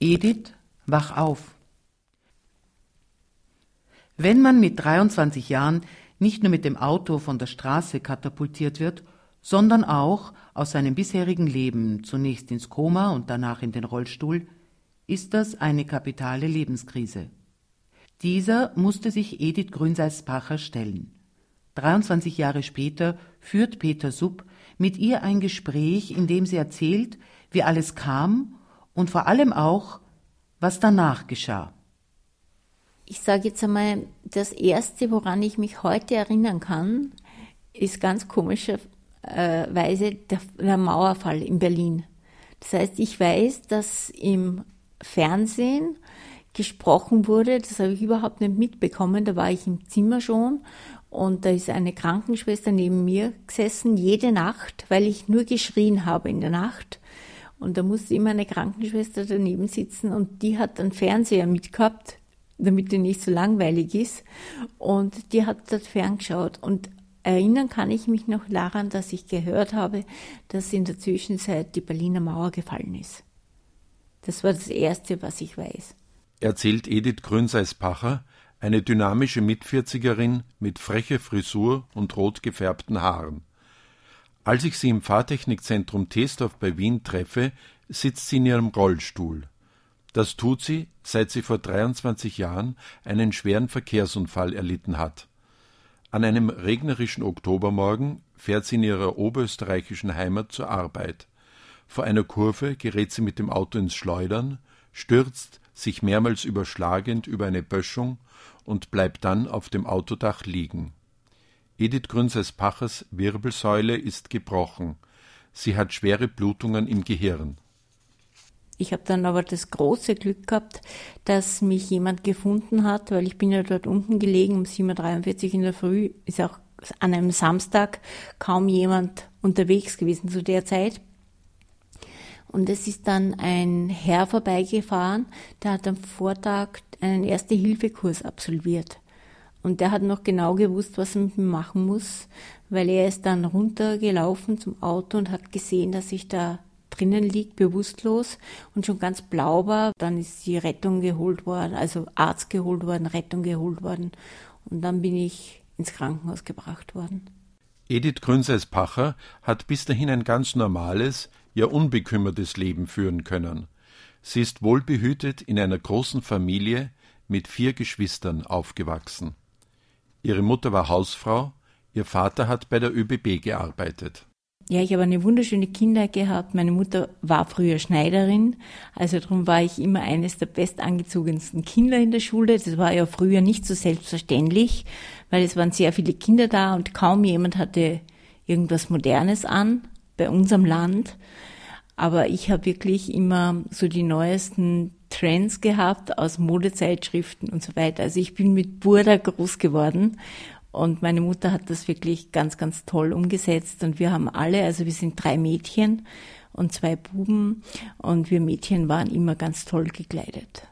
Edith, wach auf. Wenn man mit 23 Jahren nicht nur mit dem Auto von der Straße katapultiert wird, sondern auch aus seinem bisherigen Leben zunächst ins Koma und danach in den Rollstuhl, ist das eine kapitale Lebenskrise. Dieser musste sich Edith Grünseis-Pacher stellen. 23 Jahre später führt Peter Sub mit ihr ein Gespräch, in dem sie erzählt, wie alles kam und vor allem auch, was danach geschah. Ich sage jetzt einmal, das Erste, woran ich mich heute erinnern kann, ist ganz komischerweise der, der Mauerfall in Berlin. Das heißt, ich weiß, dass im Fernsehen gesprochen wurde, das habe ich überhaupt nicht mitbekommen, da war ich im Zimmer schon und da ist eine Krankenschwester neben mir gesessen, jede Nacht, weil ich nur geschrien habe in der Nacht. Und da musste immer eine Krankenschwester daneben sitzen und die hat einen Fernseher mitgehabt, damit er nicht so langweilig ist. Und die hat dort ferngeschaut. Und erinnern kann ich mich noch daran, dass ich gehört habe, dass in der Zwischenzeit die Berliner Mauer gefallen ist. Das war das Erste, was ich weiß. Erzählt Edith Grünseis-Pacher, eine dynamische Mitvierzigerin mit frecher Frisur und rot gefärbten Haaren. Als ich sie im Fahrtechnikzentrum Teesdorf bei Wien treffe, sitzt sie in ihrem Rollstuhl. Das tut sie, seit sie vor 23 Jahren einen schweren Verkehrsunfall erlitten hat. An einem regnerischen Oktobermorgen fährt sie in ihrer oberösterreichischen Heimat zur Arbeit. Vor einer Kurve gerät sie mit dem Auto ins Schleudern, stürzt, sich mehrmals überschlagend über eine Böschung und bleibt dann auf dem Autodach liegen. Edith Grünseis-Pachers Wirbelsäule ist gebrochen. Sie hat schwere Blutungen im Gehirn. Ich habe dann aber das große Glück gehabt, dass mich jemand gefunden hat, weil ich bin ja dort unten gelegen um 7.43 Uhr in der Früh, ist auch an einem Samstag kaum jemand unterwegs gewesen zu der Zeit. Und es ist dann ein Herr vorbeigefahren, der hat am Vortag einen Erste-Hilfe-Kurs absolviert. Und der hat noch genau gewusst, was er mit mir machen muss, weil er ist dann runtergelaufen zum Auto und hat gesehen, dass ich da drinnen liegt, bewusstlos und schon ganz blau war. Dann ist die Rettung geholt worden, also Arzt geholt worden, Rettung geholt worden. Und dann bin ich ins Krankenhaus gebracht worden. Edith Grünseis-Pacher hat bis dahin ein ganz normales, ja unbekümmertes Leben führen können. Sie ist wohlbehütet in einer großen Familie mit vier Geschwistern aufgewachsen. Ihre Mutter war Hausfrau, ihr Vater hat bei der ÖBB gearbeitet. Ja, ich habe eine wunderschöne Kindheit gehabt. Meine Mutter war früher Schneiderin, also darum war ich immer eines der bestangezogensten Kinder in der Schule. Das war ja früher nicht so selbstverständlich, weil es waren sehr viele Kinder da und kaum jemand hatte irgendwas Modernes an bei unserem Land. Aber ich habe wirklich immer so die neuesten Trends gehabt aus Modezeitschriften und so weiter. Also ich bin mit Burda groß geworden und meine Mutter hat das wirklich ganz, ganz toll umgesetzt. Und wir haben alle, also wir sind drei Mädchen und zwei Buben. Und wir Mädchen waren immer ganz toll gekleidet.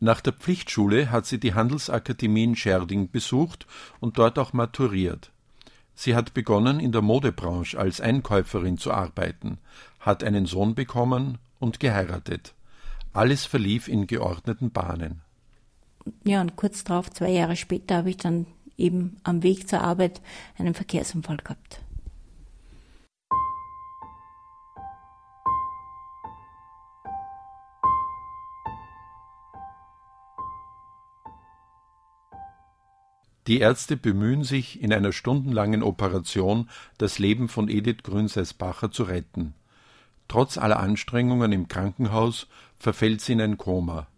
Nach der Pflichtschule hat sie die Handelsakademie in Scherding besucht und dort auch maturiert. Sie hat begonnen, in der Modebranche als Einkäuferin zu arbeiten, hat einen Sohn bekommen und geheiratet. Alles verlief in geordneten Bahnen. Ja, und kurz darauf, zwei Jahre später, habe ich dann eben am Weg zur Arbeit einen Verkehrsunfall gehabt. Die Ärzte bemühen sich, in einer stundenlangen Operation das Leben von Edith Grünseis-Bacher zu retten. Trotz aller Anstrengungen im Krankenhaus verfällt sie in ein Koma.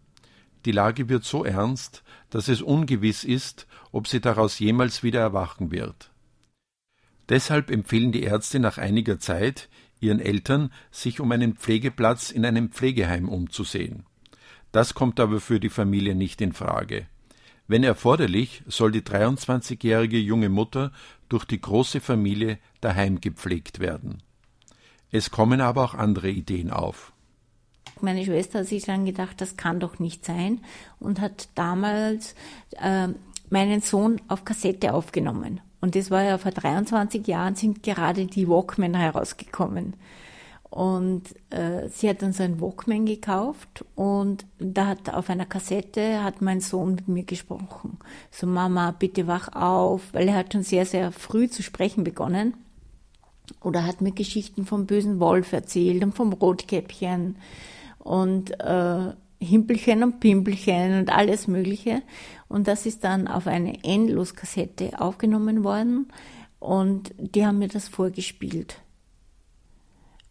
Die Lage wird so ernst, dass es ungewiss ist, ob sie daraus jemals wieder erwachen wird. Deshalb empfehlen die Ärzte nach einiger Zeit ihren Eltern, sich um einen Pflegeplatz in einem Pflegeheim umzusehen. Das kommt aber für die Familie nicht in Frage. Wenn erforderlich, soll die 23-jährige junge Mutter durch die große Familie daheim gepflegt werden. Es kommen aber auch andere Ideen auf. Meine Schwester hat sich dann gedacht, das kann doch nicht sein und hat damals äh, meinen Sohn auf Kassette aufgenommen. Und das war ja vor 23 Jahren sind gerade die Walkman herausgekommen. Und äh, sie hat dann so ein Walkman gekauft und da hat auf einer Kassette hat mein Sohn mit mir gesprochen. So Mama, bitte wach auf, weil er hat schon sehr, sehr früh zu sprechen begonnen. Oder hat mir Geschichten vom bösen Wolf erzählt und vom Rotkäppchen und äh, Himpelchen und Pimpelchen und alles Mögliche. Und das ist dann auf eine Endloskassette aufgenommen worden und die haben mir das vorgespielt.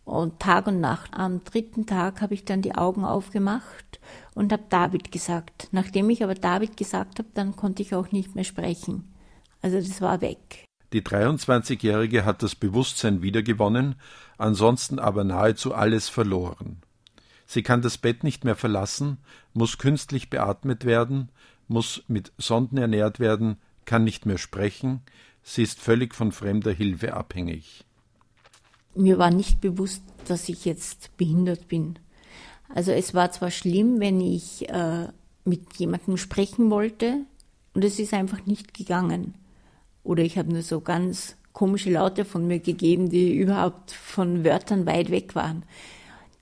Und Tag und Nacht. Am dritten Tag habe ich dann die Augen aufgemacht und habe David gesagt. Nachdem ich aber David gesagt habe, dann konnte ich auch nicht mehr sprechen. Also das war weg. Die 23-Jährige hat das Bewusstsein wiedergewonnen, ansonsten aber nahezu alles verloren. Sie kann das Bett nicht mehr verlassen, muss künstlich beatmet werden, muss mit Sonden ernährt werden, kann nicht mehr sprechen, sie ist völlig von fremder Hilfe abhängig mir war nicht bewusst, dass ich jetzt behindert bin. Also es war zwar schlimm, wenn ich äh, mit jemandem sprechen wollte und es ist einfach nicht gegangen. Oder ich habe nur so ganz komische Laute von mir gegeben, die überhaupt von Wörtern weit weg waren.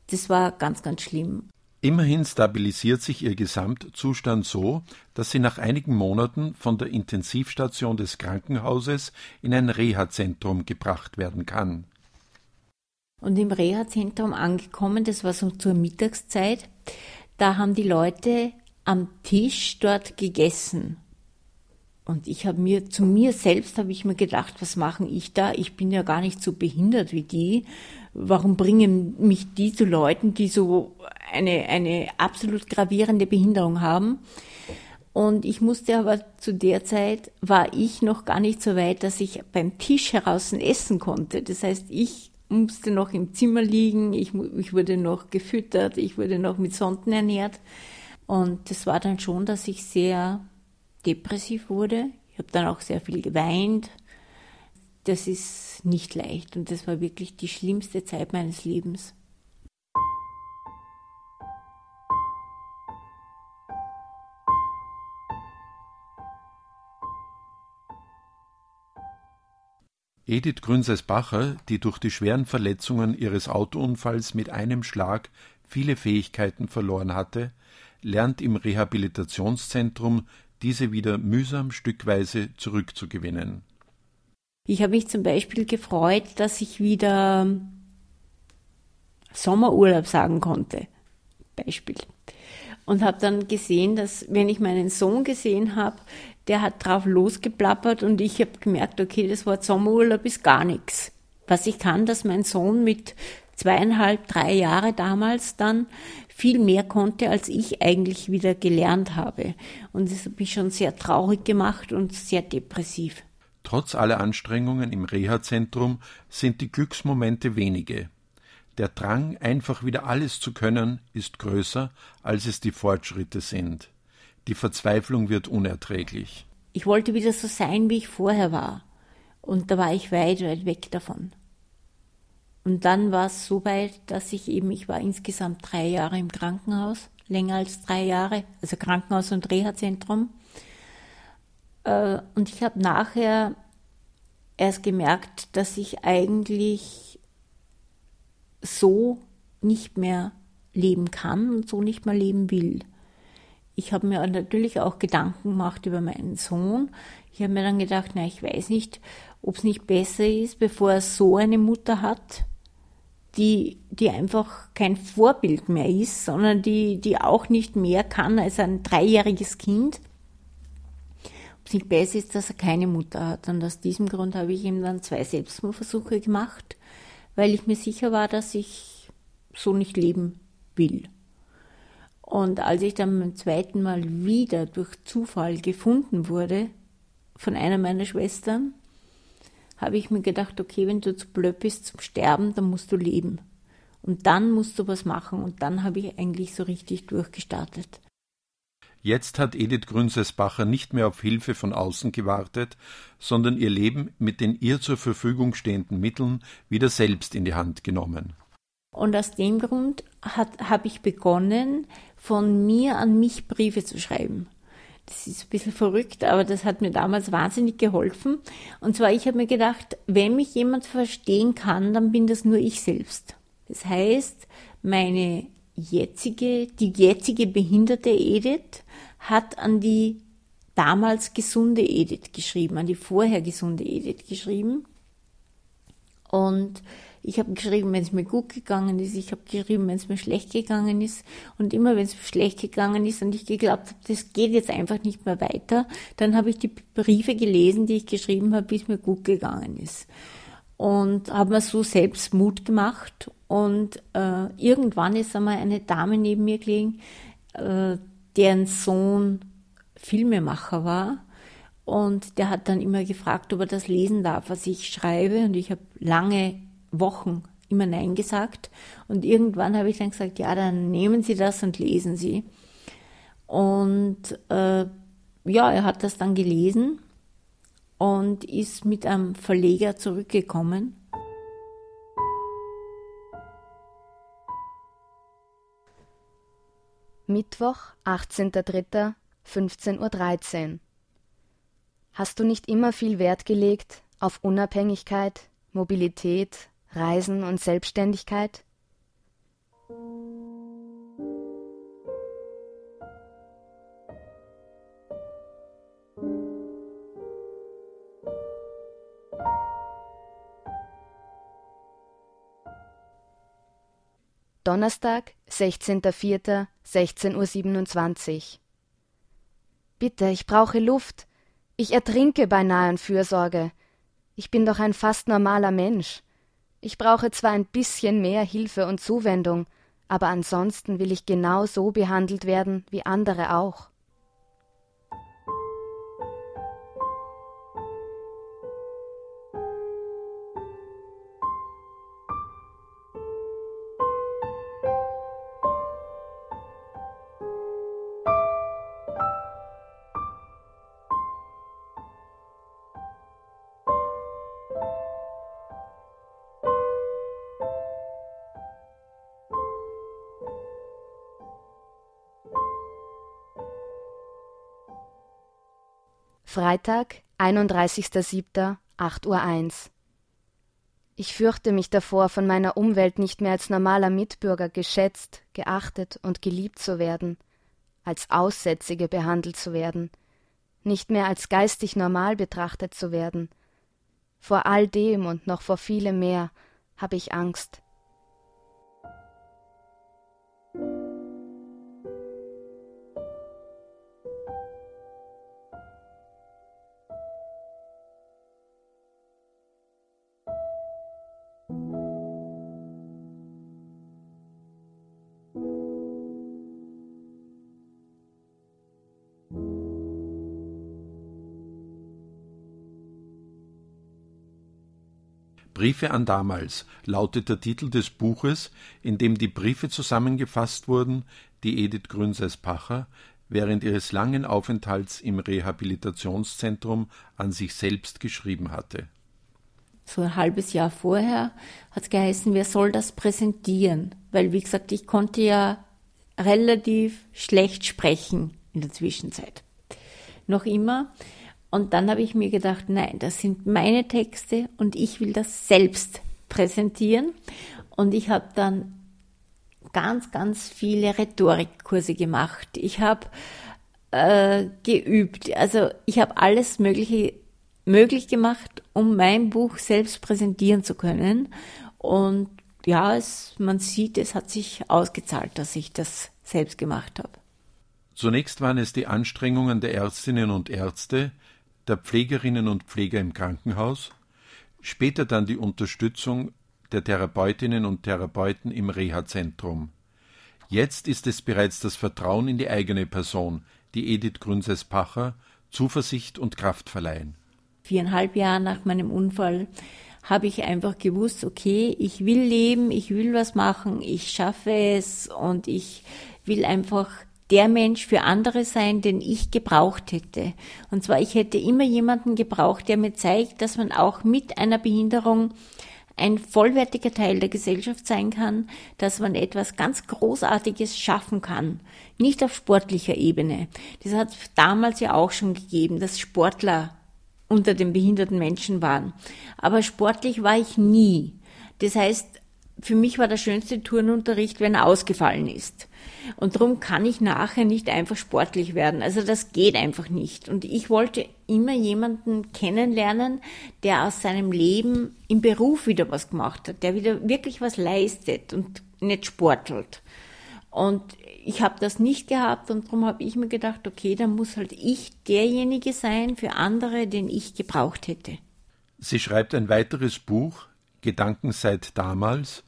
Das war ganz, ganz schlimm. Immerhin stabilisiert sich ihr Gesamtzustand so, dass sie nach einigen Monaten von der Intensivstation des Krankenhauses in ein Reha-Zentrum gebracht werden kann. Und im Reha-Zentrum angekommen, das war so zur Mittagszeit, da haben die Leute am Tisch dort gegessen. Und ich habe mir, zu mir selbst habe ich mir gedacht, was machen ich da? Ich bin ja gar nicht so behindert wie die. Warum bringen mich die zu Leuten, die so eine, eine absolut gravierende Behinderung haben? Und ich musste aber zu der Zeit, war ich noch gar nicht so weit, dass ich beim Tisch heraus essen konnte. Das heißt, ich musste noch im Zimmer liegen, ich, ich wurde noch gefüttert, ich wurde noch mit Sonden ernährt. Und das war dann schon, dass ich sehr depressiv wurde. Ich habe dann auch sehr viel geweint. Das ist nicht leicht und das war wirklich die schlimmste Zeit meines Lebens. Edith Grünseis-Bacher, die durch die schweren Verletzungen ihres Autounfalls mit einem Schlag viele Fähigkeiten verloren hatte, lernt im Rehabilitationszentrum, diese wieder mühsam stückweise zurückzugewinnen. Ich habe mich zum Beispiel gefreut, dass ich wieder Sommerurlaub sagen konnte. Beispiel. Und habe dann gesehen, dass wenn ich meinen Sohn gesehen habe, der hat drauf losgeplappert und ich habe gemerkt, okay, das Wort Sommerurlaub ist gar nichts. Was ich kann, dass mein Sohn mit zweieinhalb, drei Jahre damals dann viel mehr konnte, als ich eigentlich wieder gelernt habe. Und das hat mich schon sehr traurig gemacht und sehr depressiv. Trotz aller Anstrengungen im Reha-Zentrum sind die Glücksmomente wenige. Der Drang, einfach wieder alles zu können, ist größer, als es die Fortschritte sind. Die Verzweiflung wird unerträglich. Ich wollte wieder so sein, wie ich vorher war. Und da war ich weit, weit weg davon. Und dann war es so weit, dass ich eben, ich war insgesamt drei Jahre im Krankenhaus, länger als drei Jahre, also Krankenhaus und Reha-Zentrum. Äh, und ich habe nachher erst gemerkt, dass ich eigentlich so nicht mehr leben kann und so nicht mehr leben will ich habe mir natürlich auch Gedanken gemacht über meinen Sohn. Ich habe mir dann gedacht, na, ich weiß nicht, ob es nicht besser ist, bevor er so eine Mutter hat, die, die einfach kein Vorbild mehr ist, sondern die, die auch nicht mehr kann als ein dreijähriges Kind. Ob es nicht besser ist, dass er keine Mutter hat. Und aus diesem Grund habe ich ihm dann zwei Selbstmordversuche gemacht, weil ich mir sicher war, dass ich so nicht leben will. Und als ich dann beim zweiten Mal wieder durch Zufall gefunden wurde von einer meiner Schwestern, habe ich mir gedacht, okay, wenn du zu blöd bist zum Sterben, dann musst du leben. Und dann musst du was machen. Und dann habe ich eigentlich so richtig durchgestartet. Jetzt hat Edith Grünseisbacher nicht mehr auf Hilfe von außen gewartet, sondern ihr Leben mit den ihr zur Verfügung stehenden Mitteln wieder selbst in die Hand genommen. Und aus dem Grund habe ich begonnen, von mir an mich Briefe zu schreiben. Das ist ein bisschen verrückt, aber das hat mir damals wahnsinnig geholfen. Und zwar, ich habe mir gedacht, wenn mich jemand verstehen kann, dann bin das nur ich selbst. Das heißt, meine jetzige, die jetzige behinderte Edith hat an die damals gesunde Edith geschrieben, an die vorher gesunde Edith geschrieben. Und ich habe geschrieben, wenn es mir gut gegangen ist. Ich habe geschrieben, wenn es mir schlecht gegangen ist. Und immer wenn es mir schlecht gegangen ist und ich geglaubt habe, das geht jetzt einfach nicht mehr weiter, dann habe ich die Briefe gelesen, die ich geschrieben habe, es mir gut gegangen ist. Und habe mir so selbst Mut gemacht. Und äh, irgendwann ist einmal eine Dame neben mir gelegen, äh, deren Sohn Filmemacher war. Und der hat dann immer gefragt, ob er das lesen darf, was ich schreibe. Und ich habe lange Wochen immer Nein gesagt. Und irgendwann habe ich dann gesagt, ja, dann nehmen Sie das und lesen Sie. Und äh, ja, er hat das dann gelesen und ist mit einem Verleger zurückgekommen. Mittwoch, 18.03.15.13 Uhr. Hast du nicht immer viel Wert gelegt auf Unabhängigkeit, Mobilität, Reisen und Selbstständigkeit? Donnerstag, 16.04.16.27 Uhr. Bitte, ich brauche Luft. Ich ertrinke beinahe an Fürsorge. Ich bin doch ein fast normaler Mensch. Ich brauche zwar ein bisschen mehr Hilfe und Zuwendung, aber ansonsten will ich genau so behandelt werden wie andere auch. Freitag, 31.07., 8.01 Uhr. Ich fürchte mich davor, von meiner Umwelt nicht mehr als normaler Mitbürger geschätzt, geachtet und geliebt zu werden, als Aussätzige behandelt zu werden, nicht mehr als geistig normal betrachtet zu werden. Vor all dem und noch vor vielem mehr habe ich Angst. Briefe an damals lautet der Titel des Buches, in dem die Briefe zusammengefasst wurden, die Edith Grünseis-Pacher während ihres langen Aufenthalts im Rehabilitationszentrum an sich selbst geschrieben hatte. So ein halbes Jahr vorher hat es geheißen, wer soll das präsentieren? Weil, wie gesagt, ich konnte ja relativ schlecht sprechen in der Zwischenzeit. Noch immer. Und dann habe ich mir gedacht, nein, das sind meine Texte und ich will das selbst präsentieren. Und ich habe dann ganz, ganz viele Rhetorikkurse gemacht. Ich habe äh, geübt. Also ich habe alles Mögliche möglich gemacht, um mein Buch selbst präsentieren zu können. Und ja, es, man sieht, es hat sich ausgezahlt, dass ich das selbst gemacht habe. Zunächst waren es die Anstrengungen der Ärztinnen und Ärzte, der Pflegerinnen und Pfleger im Krankenhaus, später dann die Unterstützung der Therapeutinnen und Therapeuten im Reha-Zentrum. Jetzt ist es bereits das Vertrauen in die eigene Person, die Edith Grünses-Pacher Zuversicht und Kraft verleihen. Viereinhalb Jahre nach meinem Unfall habe ich einfach gewusst, okay, ich will leben, ich will was machen, ich schaffe es und ich will einfach der Mensch für andere sein, den ich gebraucht hätte. Und zwar, ich hätte immer jemanden gebraucht, der mir zeigt, dass man auch mit einer Behinderung ein vollwertiger Teil der Gesellschaft sein kann, dass man etwas ganz Großartiges schaffen kann. Nicht auf sportlicher Ebene. Das hat es damals ja auch schon gegeben, dass Sportler unter den behinderten Menschen waren. Aber sportlich war ich nie. Das heißt, für mich war der schönste Turnunterricht, wenn er ausgefallen ist. Und darum kann ich nachher nicht einfach sportlich werden. Also das geht einfach nicht. Und ich wollte immer jemanden kennenlernen, der aus seinem Leben im Beruf wieder was gemacht hat, der wieder wirklich was leistet und nicht sportelt. Und ich habe das nicht gehabt und darum habe ich mir gedacht, okay, dann muss halt ich derjenige sein für andere, den ich gebraucht hätte. Sie schreibt ein weiteres Buch, Gedanken seit damals,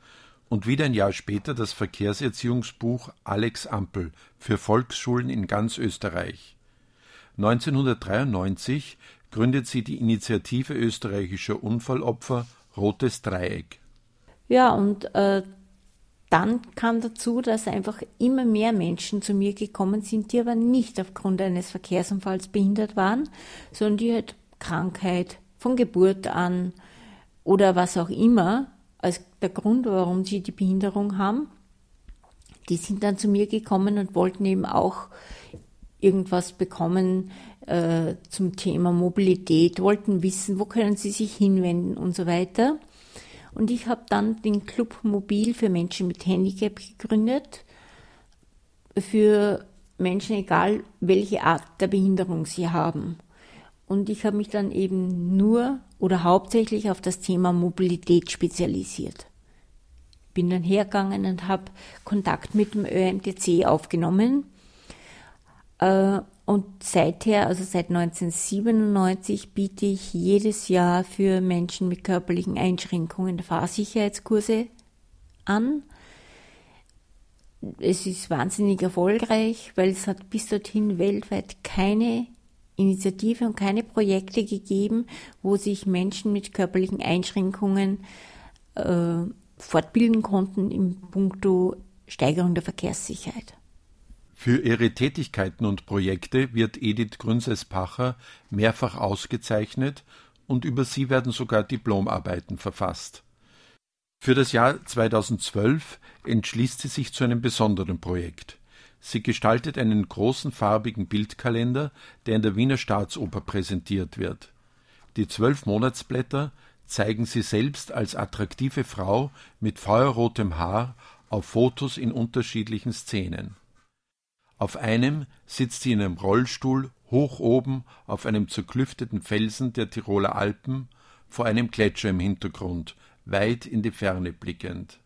und wieder ein Jahr später das Verkehrserziehungsbuch Alex Ampel für Volksschulen in ganz Österreich. 1993 gründet sie die Initiative österreichischer Unfallopfer Rotes Dreieck. Ja, und äh, dann kam dazu, dass einfach immer mehr Menschen zu mir gekommen sind, die aber nicht aufgrund eines Verkehrsunfalls behindert waren, sondern die halt Krankheit von Geburt an oder was auch immer als der Grund, warum sie die Behinderung haben. Die sind dann zu mir gekommen und wollten eben auch irgendwas bekommen äh, zum Thema Mobilität, wollten wissen, wo können sie sich hinwenden und so weiter. Und ich habe dann den Club Mobil für Menschen mit Handicap gegründet, für Menschen, egal welche Art der Behinderung sie haben. Und ich habe mich dann eben nur oder hauptsächlich auf das Thema Mobilität spezialisiert. Bin dann hergegangen und habe Kontakt mit dem ÖMTC aufgenommen. Äh, und seither, also seit 1997, biete ich jedes Jahr für Menschen mit körperlichen Einschränkungen Fahrsicherheitskurse an. Es ist wahnsinnig erfolgreich, weil es hat bis dorthin weltweit keine Initiative und keine Projekte gegeben, wo sich Menschen mit körperlichen Einschränkungen äh, fortbilden konnten im Punkto Steigerung der Verkehrssicherheit. Für ihre Tätigkeiten und Projekte wird Edith Grünses-Pacher mehrfach ausgezeichnet und über sie werden sogar Diplomarbeiten verfasst. Für das Jahr 2012 entschließt sie sich zu einem besonderen Projekt. Sie gestaltet einen großen farbigen Bildkalender, der in der Wiener Staatsoper präsentiert wird. Die zwölf Monatsblätter zeigen sie selbst als attraktive Frau mit feuerrotem Haar auf Fotos in unterschiedlichen Szenen. Auf einem sitzt sie in einem Rollstuhl hoch oben auf einem zerklüfteten Felsen der Tiroler Alpen vor einem Gletscher im Hintergrund, weit in die Ferne blickend.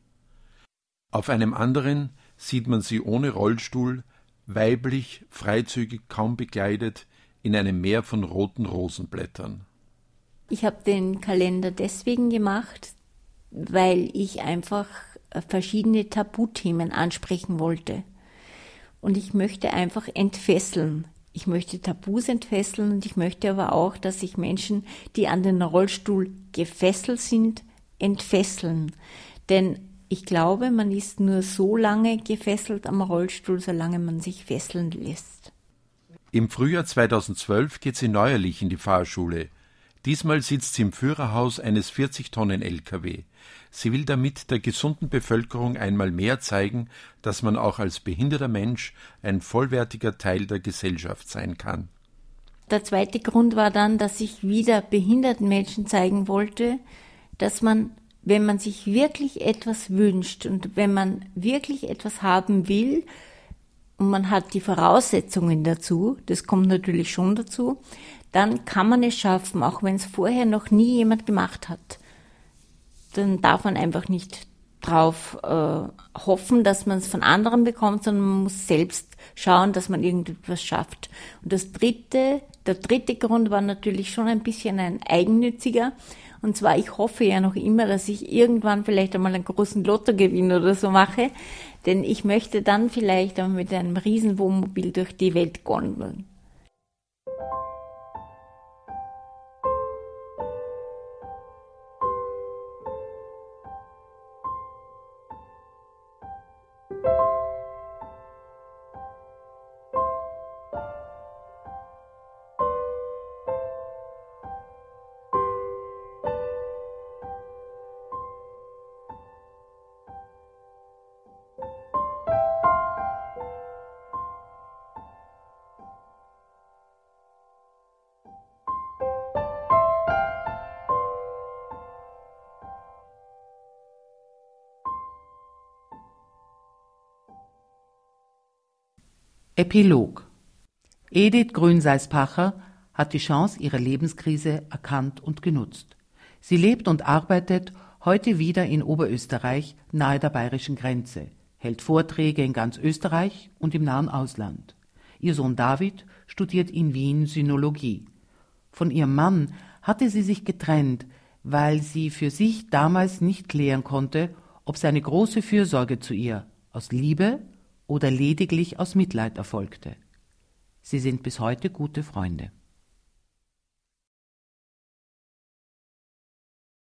Auf einem anderen sieht man sie ohne Rollstuhl, weiblich, freizügig, kaum bekleidet, in einem Meer von roten Rosenblättern. Ich habe den Kalender deswegen gemacht, weil ich einfach verschiedene Tabuthemen ansprechen wollte. Und ich möchte einfach entfesseln. Ich möchte Tabus entfesseln und ich möchte aber auch, dass sich Menschen, die an den Rollstuhl gefesselt sind, entfesseln. Denn ich glaube, man ist nur so lange gefesselt am Rollstuhl, solange man sich fesseln lässt. Im Frühjahr 2012 geht sie neuerlich in die Fahrschule. Diesmal sitzt sie im Führerhaus eines 40 Tonnen LKW. Sie will damit der gesunden Bevölkerung einmal mehr zeigen, dass man auch als behinderter Mensch ein vollwertiger Teil der Gesellschaft sein kann. Der zweite Grund war dann, dass ich wieder behinderten Menschen zeigen wollte, dass man wenn man sich wirklich etwas wünscht und wenn man wirklich etwas haben will und man hat die Voraussetzungen dazu, das kommt natürlich schon dazu, dann kann man es schaffen, auch wenn es vorher noch nie jemand gemacht hat. Dann darf man einfach nicht drauf äh, hoffen, dass man es von anderen bekommt, sondern man muss selbst schauen, dass man irgendetwas schafft. Und das dritte, der dritte Grund war natürlich schon ein bisschen ein eigennütziger. Und zwar, ich hoffe ja noch immer, dass ich irgendwann vielleicht einmal einen großen Lottogewinn oder so mache. Denn ich möchte dann vielleicht einmal mit einem Riesenwohnmobil durch die Welt gondeln. Epilog Edith Grünseis-Pacher hat die Chance ihrer Lebenskrise erkannt und genutzt. Sie lebt und arbeitet heute wieder in Oberösterreich nahe der bayerischen Grenze, hält Vorträge in ganz Österreich und im nahen Ausland. Ihr Sohn David studiert in Wien Synologie. Von ihrem Mann hatte sie sich getrennt, weil sie für sich damals nicht klären konnte, ob seine große Fürsorge zu ihr aus Liebe oder lediglich aus Mitleid erfolgte. Sie sind bis heute gute Freunde.